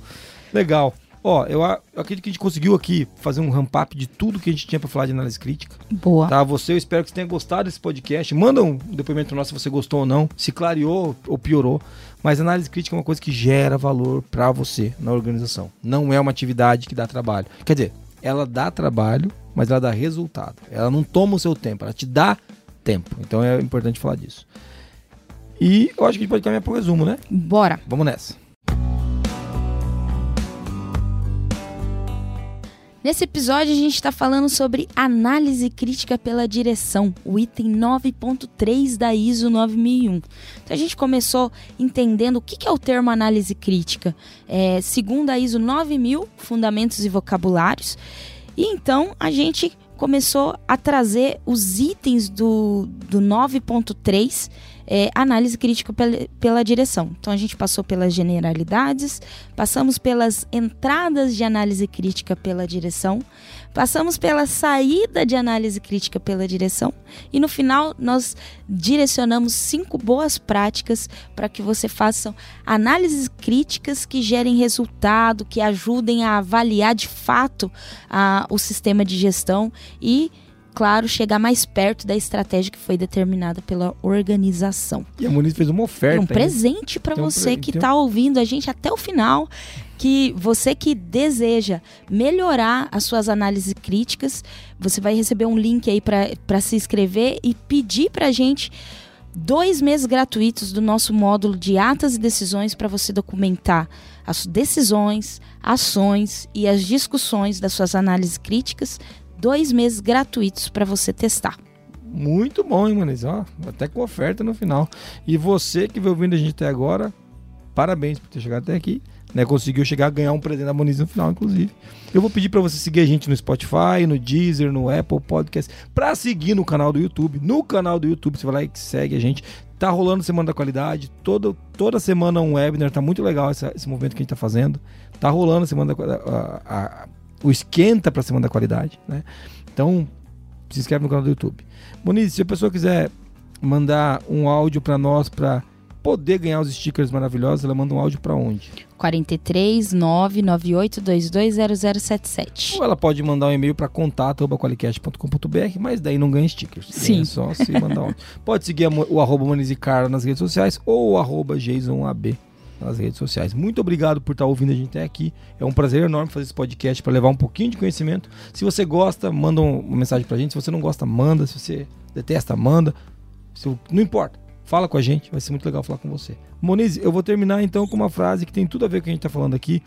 Legal. Ó, eu, eu, acredito que a gente conseguiu aqui fazer um ramp-up de tudo que a gente tinha para falar de análise crítica. Boa. Tá, você, eu espero que você tenha gostado desse podcast. Manda um depoimento nosso se você gostou ou não, se clareou ou piorou. Mas análise crítica é uma coisa que gera valor para você na organização. Não é uma atividade que dá trabalho. Quer dizer, ela dá trabalho, mas ela dá resultado. Ela não toma o seu tempo, ela te dá tempo. Então é importante falar disso. E eu acho que a gente pode caminhar para o resumo, né? Bora. Vamos nessa. Nesse episódio, a gente está falando sobre análise crítica pela direção, o item 9.3 da ISO 9001. Então, a gente começou entendendo o que é o termo análise crítica. É, segundo a ISO 9000, Fundamentos e Vocabulários. E então, a gente começou a trazer os itens do, do 9.3 é, análise crítica pela, pela direção. Então a gente passou pelas generalidades, passamos pelas entradas de análise crítica pela direção, passamos pela saída de análise crítica pela direção e no final nós direcionamos cinco boas práticas para que você faça análises críticas que gerem resultado, que ajudem a avaliar de fato a, o sistema de gestão e claro, chegar mais perto da estratégia que foi determinada pela organização. E a Muniz fez uma oferta. um presente para você um pre... que está ouvindo a gente até o final, que você que deseja melhorar as suas análises críticas, você vai receber um link aí para se inscrever e pedir para a gente dois meses gratuitos do nosso módulo de atas e decisões para você documentar as decisões, ações e as discussões das suas análises críticas dois meses gratuitos para você testar. Muito bom, hein, Muniz? Ó, até com oferta no final. E você que veio ouvindo a gente até agora, parabéns por ter chegado até aqui. Né, conseguiu chegar a ganhar um presente da Muniz no final, inclusive. Eu vou pedir para você seguir a gente no Spotify, no Deezer, no Apple Podcast, para seguir no canal do YouTube. No canal do YouTube, você vai lá e segue a gente. Tá rolando Semana da Qualidade, todo, toda semana um webinar, tá muito legal esse, esse movimento que a gente tá fazendo. Tá rolando Semana da a, o esquenta para cima da qualidade, né? Então, se inscreve no canal do YouTube. Moniz, se a pessoa quiser mandar um áudio para nós para poder ganhar os stickers maravilhosos, ela manda um áudio para onde? 43 998220077. Ou ela pode mandar um e-mail para contato@qualicast.com.br, mas daí não ganha stickers. Sim. É só se mandar um. [LAUGHS] Pode seguir o arroba Monizicara nas redes sociais ou o arroba JasonAB nas redes sociais. Muito obrigado por estar ouvindo a gente até aqui. É um prazer enorme fazer esse podcast para levar um pouquinho de conhecimento. Se você gosta, manda uma mensagem para a gente. Se você não gosta, manda. Se você detesta, manda. Se, não importa. Fala com a gente, vai ser muito legal falar com você. Moniz, eu vou terminar então com uma frase que tem tudo a ver com o que a gente está falando aqui,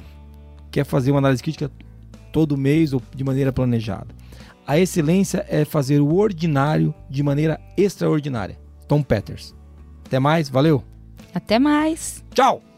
que é fazer uma análise crítica todo mês ou de maneira planejada. A excelência é fazer o ordinário de maneira extraordinária. Tom Peters. Até mais, valeu! Até mais! Tchau!